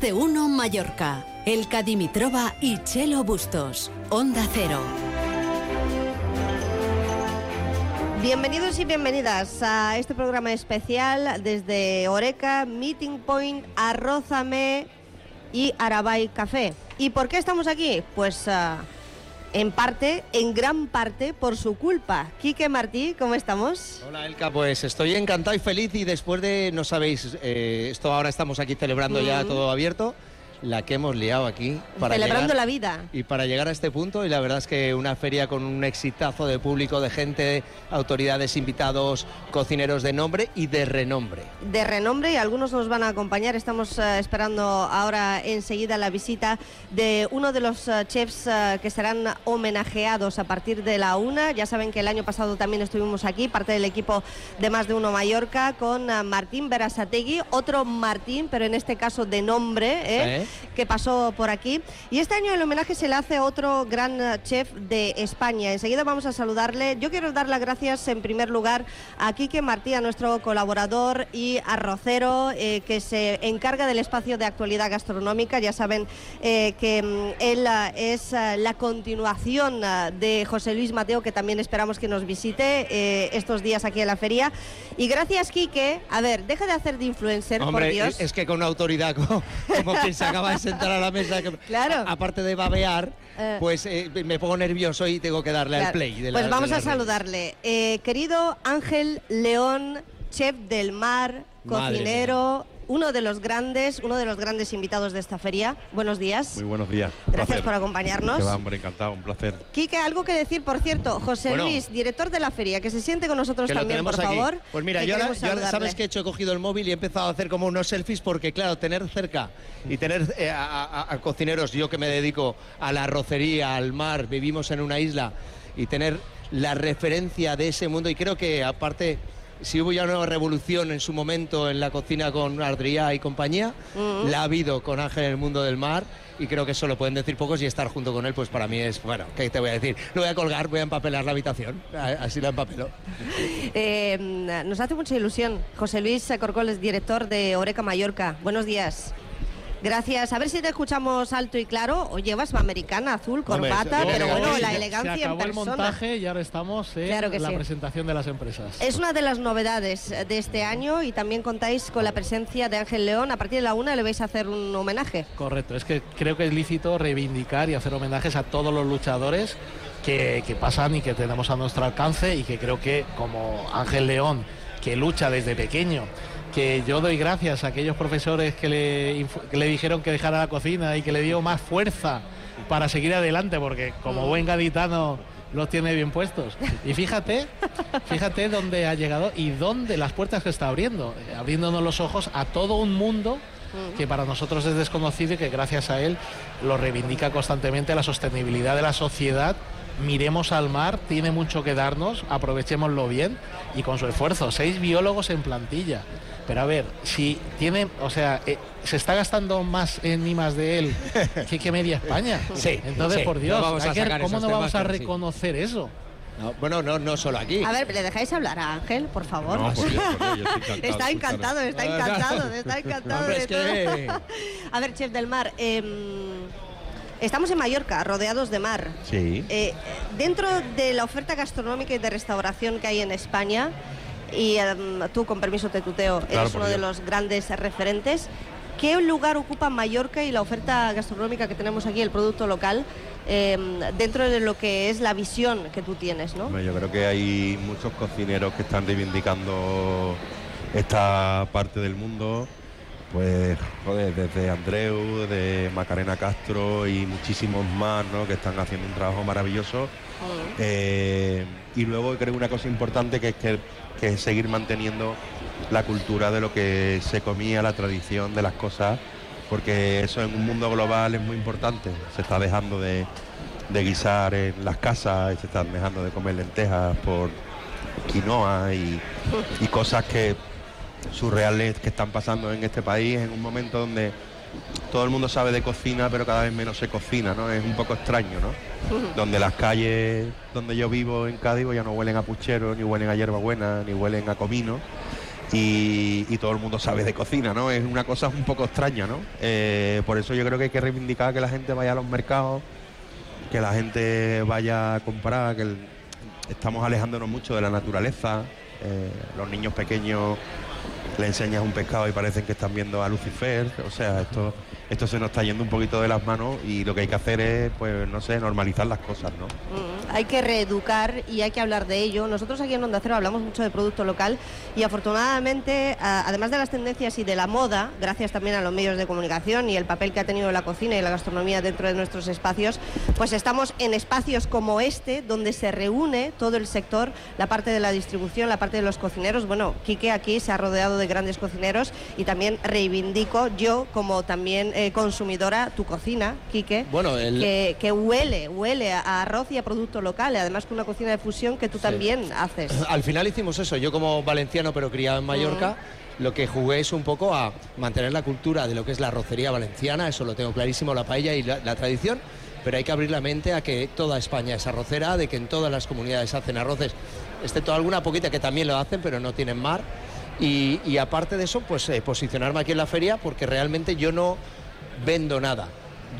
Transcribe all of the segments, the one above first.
De uno Mallorca. El Cadimitrova y Chelo Bustos. Onda Cero. Bienvenidos y bienvenidas a este programa especial desde Oreca, Meeting Point, Arrózame y Arabay Café. ¿Y por qué estamos aquí? Pues ah, en parte, en gran parte, por su culpa. Quique Martí, ¿cómo estamos? Hola Elka, pues estoy encantado y feliz y después de, no sabéis, eh, esto ahora estamos aquí celebrando ya Mm. todo abierto, la que hemos liado aquí. Celebrando llegar- la vida. Y para llegar a este punto, y la verdad es que una feria con un exitazo de público, de gente, autoridades, invitados, cocineros de nombre y de renombre. de renombre y algunos nos van a acompañar. Estamos eh, esperando ahora enseguida la visita de uno de los eh, chefs eh, que serán homenajeados a partir de la una. Ya saben que el año pasado también estuvimos aquí, parte del equipo de Más de Uno Mallorca, con Martín Berasategui, otro Martín, pero en este caso de nombre, ¿eh? ¿Eh? Que pasó por aquí. Y este año el homenaje se le hace a otro gran eh, chef de España. Enseguida vamos a saludarle. Yo quiero dar las gracias en primer lugar a Quique Martí, a nuestro colaborador y arrocero, eh, que se encarga del espacio de actualidad gastronómica. Ya saben eh, que mm, él ah, es ah, la continuación de José Luis Mateo, que también esperamos que nos visite eh, estos días aquí en la feria. Y gracias, Quique. A ver, deja de hacer de influencer, por Hombre, Dios. es es que con una autoridad como, como quien se acaba de sentar a la mesa, Claro. a- aparte de babear, Eh. pues eh, me pongo nervioso y tengo que darle al play. de la- pues vamos de a saludarle. Eh, querido Ángel León, chef del mar, Madre cocinero, uno de los grandes, uno de los grandes invitados de esta feria. Buenos días. Muy buenos días. Gracias placer. por acompañarnos. Va, hombre, encantado, un placer. Quique, algo que decir, por cierto, José Bueno. Luis, director de la feria, que se siente con nosotros también, por aquí. favor. Pues mira, yo ahora, yo sabes que he hecho, he cogido el móvil y he empezado a hacer como unos selfies porque, claro, tener cerca y tener eh, a, a- a cocineros, yo que me dedico a la arrocería, al mar, vivimos en una isla y tener la referencia de ese mundo y creo que aparte... Si hubo ya una revolución en su momento en la cocina con Ardria y compañía, la ha habido con Ángel en el mundo del mar y creo que eso lo pueden decir pocos y estar junto con él, pues para mí es, bueno, ¿qué te voy a decir? Lo voy a colgar, voy a empapelar la habitación, así la empapelo. Eh, nos hace mucha ilusión. José Luis Corcoles, director de Oreca Mallorca. Buenos días. Gracias. A ver si te escuchamos alto y claro. O llevas americana, azul, Hombre, corbata, eso- pero bueno, la elegancia Se en acabó el persona. montaje y ahora estamos en Claro que la sí. presentación de las empresas. Es una de las novedades de este año y también contáis con la presencia de Ángel León. A partir de la una le vais a hacer un homenaje. Correcto, es que creo que es lícito reivindicar y hacer homenajes a todos los luchadores que, que pasan y que tenemos a nuestro alcance y que creo que como Ángel León, que lucha desde pequeño, que yo doy gracias a aquellos profesores que le, que le dijeron que dejara la cocina y que le dio más fuerza para seguir adelante, porque como buen gaditano los tiene bien puestos. Y fíjate, fíjate dónde ha llegado y dónde las puertas que está abriendo, eh, abriéndonos los ojos a todo un mundo que para nosotros es desconocido y que gracias a él lo reivindica constantemente la sostenibilidad de la sociedad. Miremos al mar, tiene mucho que darnos, aprovechémoslo bien y con su esfuerzo. Seis biólogos en plantilla. Pero a ver, si tiene, o sea, eh, se está gastando más en I más de él que, que media España. Sí, Entonces, sí, por no Dios, que- sacar ¿cómo no vamos a sí. reconocer eso? No, bueno, no, no solo aquí. A ver, ¿le dejáis hablar a Ángel, por favor? No, por Dios, por Dios, yo estoy encantado Está encantado, está encantado, está encantado Hombre, de es que- todo. A ver, chef del mar, em, estamos en Mallorca, rodeados de mar. Sí. Eh, dentro de la oferta gastronómica y de restauración que hay en España, y em, tú, con permiso te tuteo, Claro, eres uno de los grandes referentes, ¿qué lugar ocupa Mallorca y la oferta gastronómica que tenemos aquí, el producto local, em, dentro de lo que es la visión que tú tienes, ¿no? Yo creo que hay muchos cocineros que están reivindicando esta parte del mundo. Pues, joder, desde Andreu, de Macarena Castro y muchísimos más, ¿no? Que están haciendo un trabajo maravilloso. Eh, y luego creo una cosa importante que es que, que es seguir manteniendo la cultura de lo que se comía, la tradición de las cosas, porque eso en un mundo global es muy importante. Se está dejando de, de guisar en las casas y se están dejando de comer lentejas por quinoa y, y cosas que surreales que están pasando en este país en un momento donde todo el mundo sabe de cocina, pero cada vez menos se cocina, ¿no? Es un poco extraño, ¿no? Donde las calles donde yo vivo en Cádiz pues ya no huelen a puchero, ni huelen a hierbabuena, ni huelen a comino. y, y todo el mundo sabe de cocina, ¿no? Es una cosa un poco extraña, ¿no? Eh, por eso yo creo que hay que reivindicar que la gente vaya a los mercados, que la gente vaya a comprar, que el- estamos alejándonos mucho de la naturaleza. eh, los niños pequeños le enseñas un pescado y parecen que están viendo a Lucifer. O sea, esto, esto se nos está yendo un poquito de las manos y lo que hay que hacer es, pues, no sé, normalizar las cosas, ¿no? Mm, Hay que reeducar y hay que hablar de ello. Nosotros aquí en Onda Cero hablamos mucho de producto local y afortunadamente, además de las tendencias y de la moda, gracias también a los medios de comunicación y el papel que ha tenido la cocina y la gastronomía dentro de nuestros espacios, pues estamos en espacios como este, donde se reúne todo el sector, la parte de la distribución, la parte de los cocineros. Bueno, Quique aquí se ha rodeado de grandes cocineros y también reivindico yo como también eh, consumidora tu cocina, Quique Bueno, el- que, que huele, huele a arroz y a producto local, además con una cocina de fusión que tú también haces. Al final hicimos eso. Yo como valenciano pero criado en Mallorca, lo que jugué es un poco a mantener la cultura de lo que es la arrocería valenciana, eso lo tengo clarísimo, la paella y la, la tradición, pero hay que abrir la mente a que toda España es arrocera, de que en todas las comunidades hacen arroces, excepto alguna poquita que también lo hacen, pero no tienen mar. Y, y aparte de eso, pues eh, posicionarme aquí en la feria porque realmente yo no vendo nada.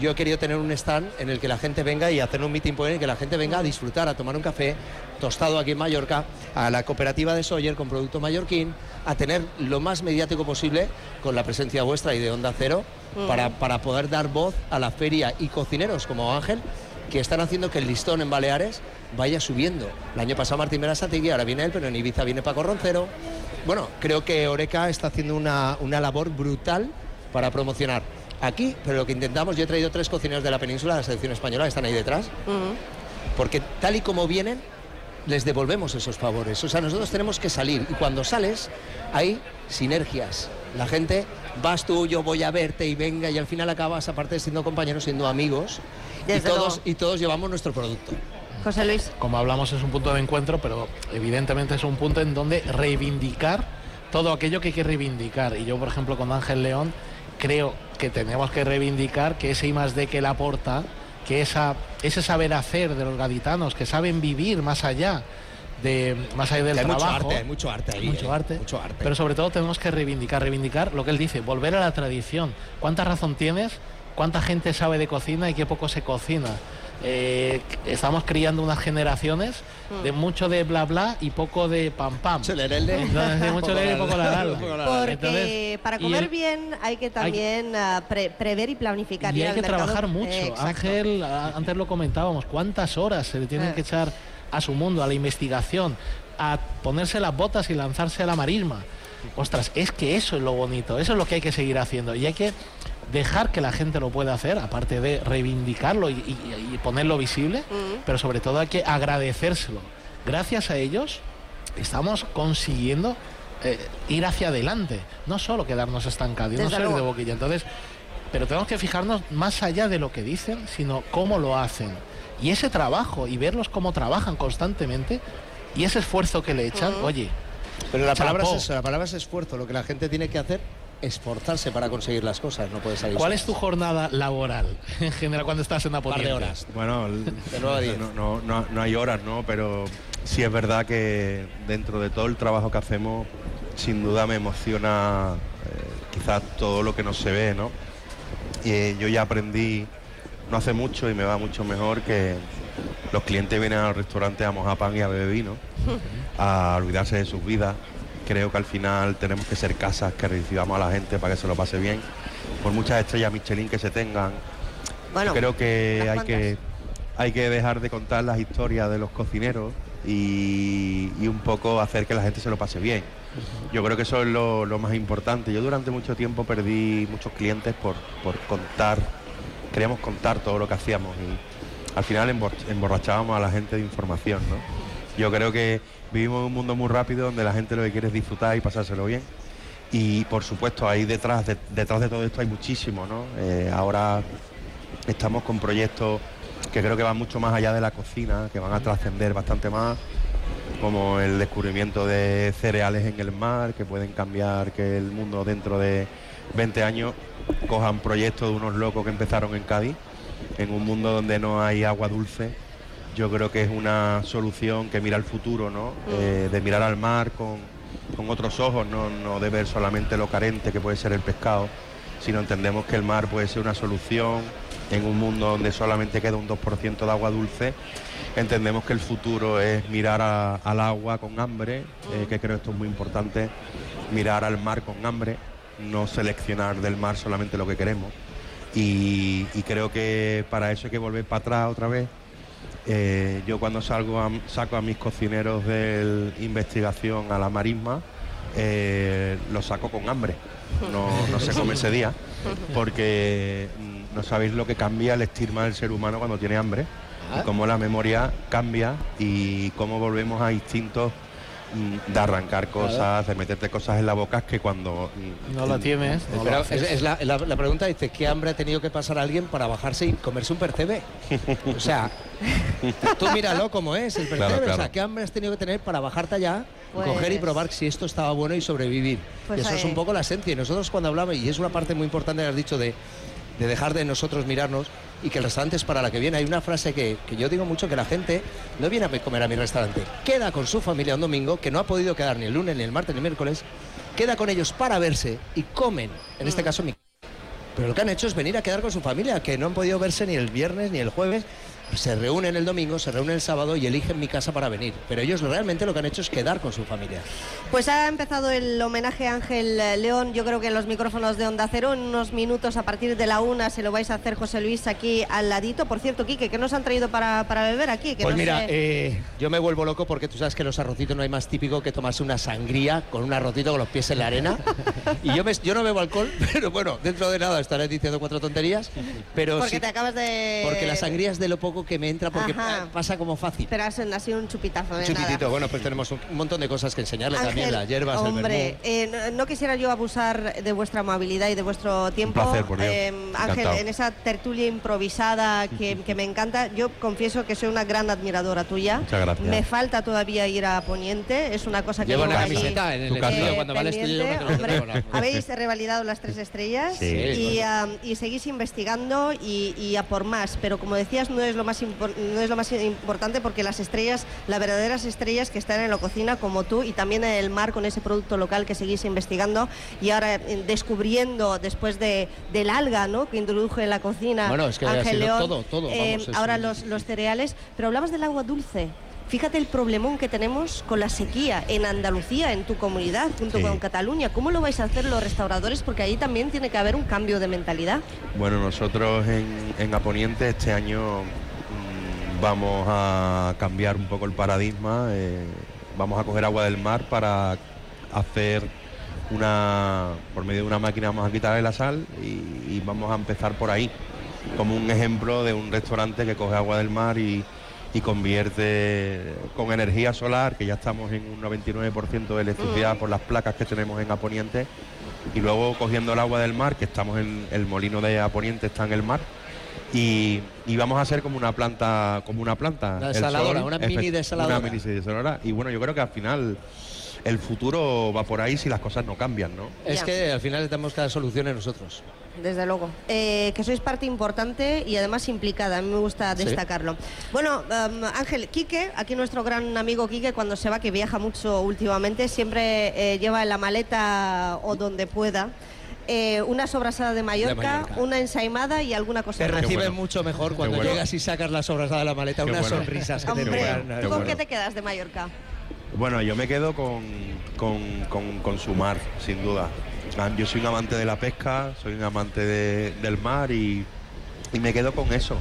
Yo he querido tener un stand en el que la gente venga y hacer un meeting point en el que la gente venga a disfrutar, a tomar un café tostado aquí en Mallorca, a la cooperativa de Sawyer con producto mallorquín, a tener lo más mediático posible con la presencia vuestra y de Onda Cero para, para poder dar voz a la feria y cocineros como Ángel que están haciendo que el listón en Baleares vaya subiendo. El año pasado Martín Berasategui, ahora viene él, pero en Ibiza viene Paco Roncero. Bueno, creo que Oreca está haciendo una, una labor brutal para promocionar aquí, pero lo que intentamos, yo he traído tres cocineros de la península, de la selección española, que están ahí detrás, porque tal y como vienen, les devolvemos esos favores. O sea, nosotros tenemos que salir y cuando sales hay sinergias. La gente, vas tú, yo voy a verte y venga y al final acabas, aparte de siendo compañeros, siendo amigos y todos, y todos llevamos nuestro producto. José Luis. como hablamos, es un punto de encuentro, pero evidentemente es un punto en donde reivindicar todo aquello que hay que reivindicar. Y yo, por ejemplo, con Ángel León, creo que tenemos que reivindicar que ese I más D que él aporta, que esa, ese saber hacer de los gaditanos, que saben vivir más allá de más allá del Que hay mucho trabajo. arte, hay mucho arte ahí, mucho eh, arte, mucho arte. Pero sobre todo tenemos que reivindicar, reivindicar lo que él dice, volver a la tradición. ¿Cuánta razón tienes? ¿Cuánta gente sabe de cocina y qué poco se cocina? Eh, estamos criando unas generaciones de mucho de bla bla y poco de pam pam. Chelerele. Entonces, de mucho leer y poco la Porque Entonces, para comer el- bien hay que también ah, pre- prever y planificar. Y hay que mercado. trabajar mucho. Eh. Ángel, antes lo comentábamos, cuántas horas se le tienen Eh. que echar a su mundo, a la investigación, a ponerse las botas y lanzarse a la marisma. Ostras, es que eso es lo bonito, eso es lo que hay que seguir haciendo. Y hay que dejar que la gente lo pueda hacer, aparte de reivindicarlo y, y- y ponerlo visible, pero sobre todo hay que agradecérselo. Gracias a ellos estamos consiguiendo eh, ir hacia adelante, no solo quedarnos estancados, y no Desde ser de boquilla. Entonces, pero tenemos que fijarnos más allá de lo que dicen, sino cómo lo hacen. Y ese trabajo y verlos cómo trabajan constantemente y ese esfuerzo que le echan, oye, Pero la palabra, es eso, la palabra es esfuerzo. Lo que la gente tiene que hacer esforzarse para conseguir las cosas. No puede salir ¿cuál es tu jornada laboral en general cuando estás en par de horas? Bueno, el- De no, no, no, no hay horas, ¿no? Pero sí es verdad que dentro de todo el trabajo que hacemos, sin duda me emociona eh, quizás todo lo que no se ve, ¿no? Y eh, yo ya aprendí no hace mucho y me va mucho mejor que los clientes vienen al restaurante a mojar pan y a beber vino, a olvidarse de sus vidas. Creo que al final tenemos que ser casas que recibamos a la gente para que se lo pase bien. Por muchas estrellas Michelin que se tengan, Bueno, creo que hay que hay que dejar de contar las historias de los cocineros y, y un poco hacer que la gente se lo pase bien. Yo creo que eso es lo, lo más importante. Yo durante mucho tiempo perdí muchos clientes por, por contar, queríamos contar todo lo que hacíamos y al final embor- emborrachábamos a la gente de información. ¿no? Yo creo que vivimos en un mundo muy rápido donde la gente lo que quiere es disfrutar y pasárselo bien. Y por supuesto ahí detrás de, detrás de todo esto hay muchísimo. ¿no? Eh, ahora estamos con proyectos que creo que van mucho más allá de la cocina, que van a trascender bastante más, como el descubrimiento de cereales en el mar, que pueden cambiar que el mundo dentro de 20 años cojan proyectos de unos locos que empezaron en Cádiz, en un mundo donde no hay agua dulce. Yo creo que es una solución que mira al futuro, ¿no? Eh, de mirar al mar con, con otros ojos, no, no de ver solamente lo carente que puede ser el pescado, sino entendemos que el mar puede ser una solución en un mundo donde solamente queda un 2% de agua dulce. Entendemos que el futuro es mirar a- al agua con hambre, eh, que creo esto es muy importante, mirar al mar con hambre, no seleccionar del mar solamente lo que queremos. Y, y creo que para eso hay que volver para atrás otra vez. Eh, yo cuando salgo a- saco a mis cocineros de investigación a la marisma, eh, los saco con hambre. No, no se come ese día, porque mm, no sabéis lo que cambia el estigma del ser humano cuando tiene hambre, y cómo la memoria cambia y cómo volvemos a instintos de arrancar cosas, de meterte cosas en la boca que cuando mm, No tienes. lo Pero haces. es, es la, la- la pregunta dice, ¿qué hambre ha tenido que pasar alguien para bajarse y comerse un percebe? O sea, tú míralo como es el percebe. Claro, O sea. ¿qué hambre has tenido que tener para bajarte allá, Pues- coger y probar si esto estaba bueno y sobrevivir? Pues y eso es un poco la esencia. Y nosotros cuando hablamos, y es una parte muy importante que has dicho de, de dejar de nosotros mirarnos y que el restaurante es para la que viene. Hay una frase que, que yo digo mucho, que la gente no viene a comer a mi restaurante, queda con su familia un domingo, que no ha podido quedar ni el lunes, ni el martes, ni el miércoles, queda con ellos para verse y comen, en este caso mi pero lo que han hecho es venir a quedar con su familia, que no han podido verse ni el viernes ni el jueves. Se reúnen el domingo, se reúnen el sábado y eligen mi casa para venir. Pero ellos realmente lo que han hecho es quedar con su familia. Pues ha empezado el homenaje a Ángel León, yo creo que en los micrófonos de Onda Cero, en unos minutos a partir de la una se lo vais a hacer José Luis aquí al ladito. Por cierto, Quique, ¿qué nos han traído para, para beber aquí? Que Pues no mira, sé- eh, yo me vuelvo loco porque tú sabes que los arrocitos no hay más típico que tomarse una sangría con un arrocito con los pies en la arena. y yo, me- yo no bebo alcohol, pero bueno, dentro de nada estaré diciendo cuatro tonterías. Pero porque sí- te acabas de... porque la sangría es de lo poco que me entra porque Ajá. pasa como fácil. Pero ha sido un chupitazo de Un chupitito, nada. bueno, pues tenemos un un montón de cosas que enseñarle también, las hierbas, hombre, el eh, no, no quisiera yo abusar de vuestra amabilidad y de vuestro tiempo. placer, por Dios. Eh, Ángel, en esa tertulia improvisada que, que me encanta, yo confieso que soy una gran admiradora tuya. Muchas gracias. Me falta todavía ir a Poniente, es una cosa que Lleva llevo una camiseta en el estudio eh, cuando va al estudio. Hombre, habéis revalidado las tres estrellas Sí. y, am, y seguís investigando y, y a por más. Pero como decías, no es lo más no es lo más importante porque las estrellas, las verdaderas estrellas que están en la cocina como tú y también en el mar con ese producto local que seguís investigando y ahora eh, descubriendo después de del alga, ¿no? Que introdujo en la cocina Bueno, es que ha Ángel sido León. todo, todo, eh, vamos, ahora los, los cereales, pero hablabas del agua dulce. Fíjate el problemón que tenemos con la sequía en Andalucía, en tu comunidad, junto Sí. con Cataluña. ¿Cómo lo vais a hacer los restauradores? Porque ahí también tiene que haber un cambio de mentalidad. Bueno, nosotros en, en Aponiente este año vamos a cambiar un poco el paradigma. eh, vamos a coger agua del mar para hacer una, por medio de una máquina vamos a quitarle la sal y, y vamos a empezar por ahí, como un ejemplo de un restaurante que coge agua del mar y, y convierte con energía solar, que ya estamos en un 99% de electricidad por las placas que tenemos en Aponiente, y luego cogiendo el agua del mar, que estamos en el molino de Aponiente, está en el mar, y, y vamos a hacer como una planta, como una planta. Una el desaladora, sol, una mini desaladora. Una mini desaladora. Y bueno, yo creo que al final el futuro va por ahí si las cosas no cambian, ¿no? Es que al final tenemos que dar soluciones nosotros. Desde luego. Eh, que sois parte importante y además implicada. A mí me gusta Sí. destacarlo. Bueno, um, Ángel, Quique, aquí nuestro gran amigo Quique, cuando se va, que viaja mucho últimamente, siempre eh, lleva en la maleta o donde pueda. Eh, una sobrasada de Mallorca, Mallorca. una ensaimada y alguna cosa Te más. bueno. mucho mejor cuando bueno. llegas y sacas las obras de la maleta, Qué unas bueno. sonrisas que te Hombre, pegan. ¿tú qué con qué te quedas de Mallorca? Bueno, yo me quedo con, con, con- con su mar, sin duda. Ah, Yo soy un amante de la pesca, soy un amante de- del mar y, y me quedo con eso.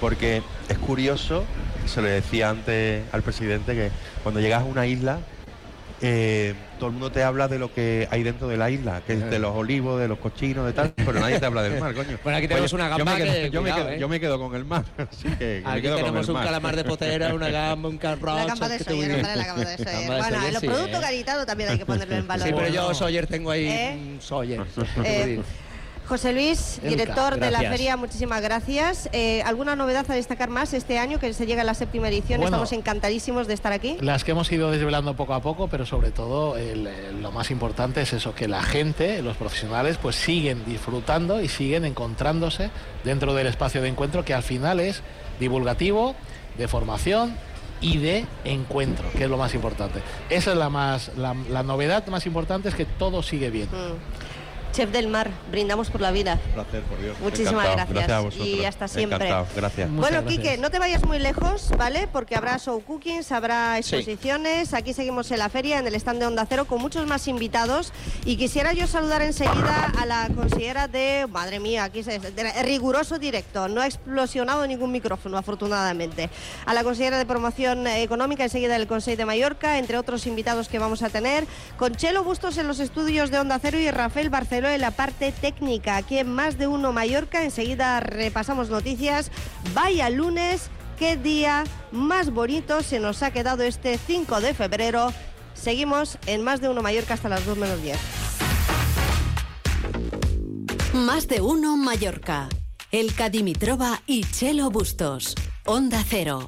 Porque es curioso, se le decía antes al presidente, que cuando llegas a una isla, eh, todo el mundo te habla de lo que hay dentro de la isla, que es de los olivos, de los cochinos, de tal, pero nadie te habla del mar, coño. Bueno, aquí tenemos una yo gamba me quedo, que, yo, me quedo, ¿eh? yo me quedo con el mar, así que me Aquí con tenemos el un mar. calamar de potera, una gamba, un carrocho. la gamba de Sawyer, la gamba de Sawyer. Bueno, los sí, productos ¿eh? garitano también hay que ponerlo en valor. Sí, pero yo. Sawyer tengo ahí ¿Eh? un Sawyer. José Luis, Elka, director de la feria, muchísimas gracias. Eh, ¿Alguna novedad a destacar más este año que se llega a la séptima edición? Bueno. Estamos encantadísimos de estar aquí. Las que hemos ido desvelando poco a poco, pero sobre todo el- el- lo más importante es eso, que la gente, los profesionales, pues siguen disfrutando y siguen encontrándose dentro del espacio de encuentro que al final es divulgativo, de formación y de encuentro, que es lo más importante. Esa es la más la, la novedad más importante es que todo sigue bien. Mm. Chef del Mar, brindamos por la vida. placer, por Dios. Muchísimas Encantado. gracias. a vosotros. Y hasta siempre. Encantado. Gracias. Muchas bueno, gracias. Quique, no te vayas muy lejos, ¿vale? Porque habrá show cookings, habrá Sí. exposiciones. Aquí seguimos en la feria, en el stand de Onda Cero, con muchos más invitados. Y quisiera yo saludar enseguida a la consejera de. Madre mía, aquí se, de riguroso directo. No ha explosionado ningún micrófono, afortunadamente. A la consejera de promoción económica, enseguida del Consejo de Mallorca, entre otros invitados que vamos a tener. Con Chelo Bustos en los estudios de Onda Cero y Rafael Barceló en la parte técnica. Aquí en Más de Uno Mallorca, enseguida repasamos noticias. Vaya lunes, qué día más bonito se nos ha quedado este 5 de febrero. Seguimos en Más de Uno Mallorca hasta las 2 menos 10. Más de uno Mallorca. El Dimitrova y Chelo Bustos. Onda Cero.